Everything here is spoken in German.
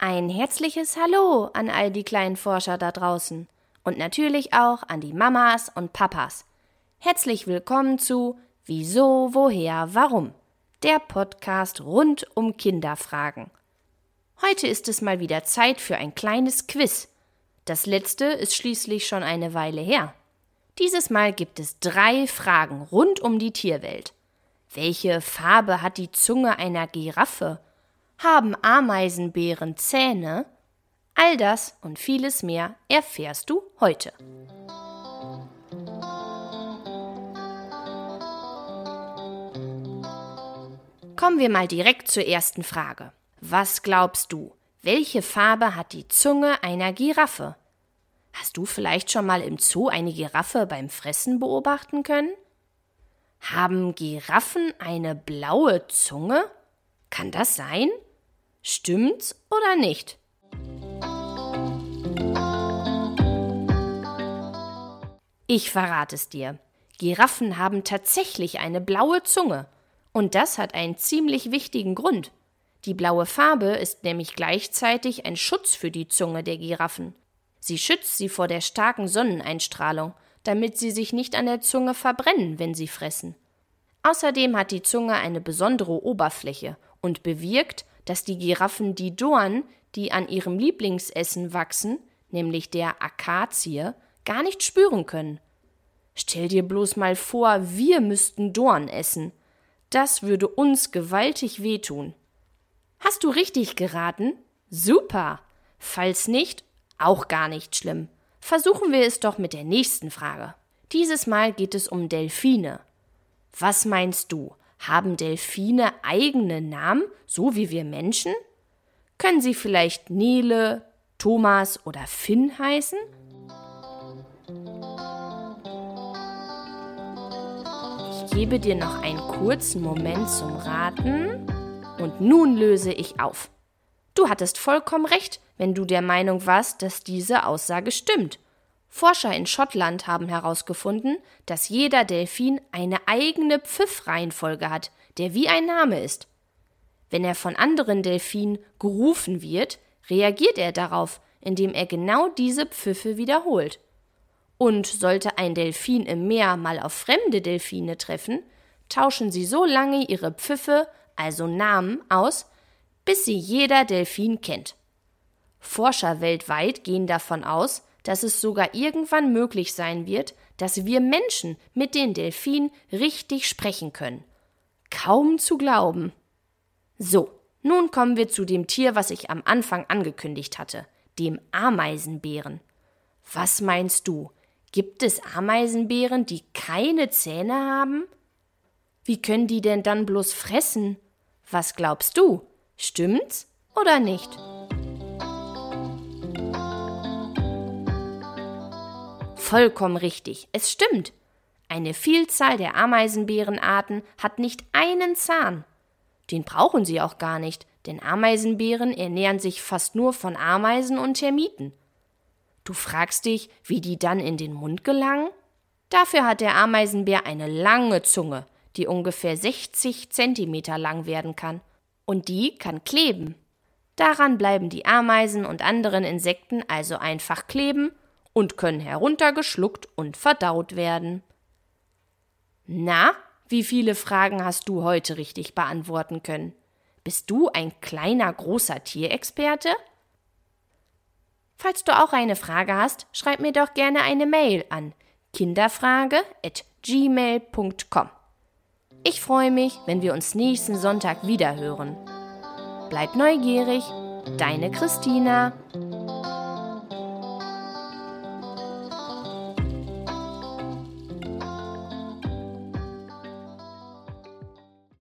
Ein herzliches Hallo an all die kleinen Forscher da draußen und natürlich auch an die Mamas und Papas. Herzlich willkommen zu Wieso, woher, warum? Der Podcast rund um Kinderfragen. Heute ist es mal wieder Zeit für ein kleines Quiz. Das letzte ist schließlich schon eine Weile her. Dieses Mal gibt es drei Fragen rund um die Tierwelt. Welche Farbe hat die Zunge einer Giraffe? Haben Ameisenbären Zähne? All das und vieles mehr erfährst du heute. Kommen wir mal direkt zur ersten Frage. Was glaubst du? Welche Farbe hat die Zunge einer Giraffe? Hast du vielleicht schon mal im Zoo eine Giraffe beim Fressen beobachten können? Haben Giraffen eine blaue Zunge? Kann das sein? Stimmt's oder nicht? Ich verrate es dir. Giraffen haben tatsächlich eine blaue Zunge. Und das hat einen ziemlich wichtigen Grund. Die blaue Farbe ist nämlich gleichzeitig ein Schutz für die Zunge der Giraffen. Sie schützt sie vor der starken Sonneneinstrahlung, damit sie sich nicht an der Zunge verbrennen, wenn sie fressen. Außerdem hat die Zunge eine besondere Oberfläche und bewirkt, dass die Giraffen die Dorn, die an ihrem Lieblingsessen wachsen, nämlich der Akazie, gar nicht spüren können. Stell dir bloß mal vor, wir müssten Dorn essen. Das würde uns gewaltig wehtun. Hast du richtig geraten? Super. Falls nicht, auch gar nicht schlimm. Versuchen wir es doch mit der nächsten Frage. Dieses Mal geht es um Delfine. Was meinst du? Haben Delfine eigene Namen, so wie wir Menschen? Können sie vielleicht Nele, Thomas oder Finn heißen? Ich gebe dir noch einen kurzen Moment zum Raten und nun löse ich auf. Du hattest vollkommen recht, wenn du der Meinung warst, dass diese Aussage stimmt. Forscher in Schottland haben herausgefunden, dass jeder Delfin eine eigene Pfiffreihenfolge hat, der wie ein Name ist. Wenn er von anderen Delfinen gerufen wird, reagiert er darauf, indem er genau diese Pfiffe wiederholt. Und sollte ein Delfin im Meer mal auf fremde Delfine treffen, tauschen sie so lange ihre Pfiffe, also Namen, aus, bis sie jeder Delfin kennt. Forscher weltweit gehen davon aus, dass es sogar irgendwann möglich sein wird, dass wir Menschen mit den Delfinen richtig sprechen können. Kaum zu glauben. So, nun kommen wir zu dem Tier, was ich am Anfang angekündigt hatte, dem Ameisenbären. Was meinst du? Gibt es Ameisenbären, die keine Zähne haben? Wie können die denn dann bloß fressen? Was glaubst du? Stimmt's oder nicht? Vollkommen richtig, es stimmt. Eine Vielzahl der Ameisenbärenarten hat nicht einen Zahn. Den brauchen sie auch gar nicht, denn Ameisenbären ernähren sich fast nur von Ameisen und Termiten. Du fragst dich, wie die dann in den Mund gelangen? Dafür hat der Ameisenbär eine lange Zunge, die ungefähr 60 Zentimeter lang werden kann. Und die kann kleben. Daran bleiben die Ameisen und anderen Insekten also einfach kleben und können heruntergeschluckt und verdaut werden. Na, wie viele Fragen hast du heute richtig beantworten können? Bist du ein kleiner, großer Tierexperte? Falls du auch eine Frage hast, schreib mir doch gerne eine Mail an kinderfrage@gmail.com. Ich freue mich, wenn wir uns nächsten Sonntag wieder hören. Bleib neugierig, deine Christina.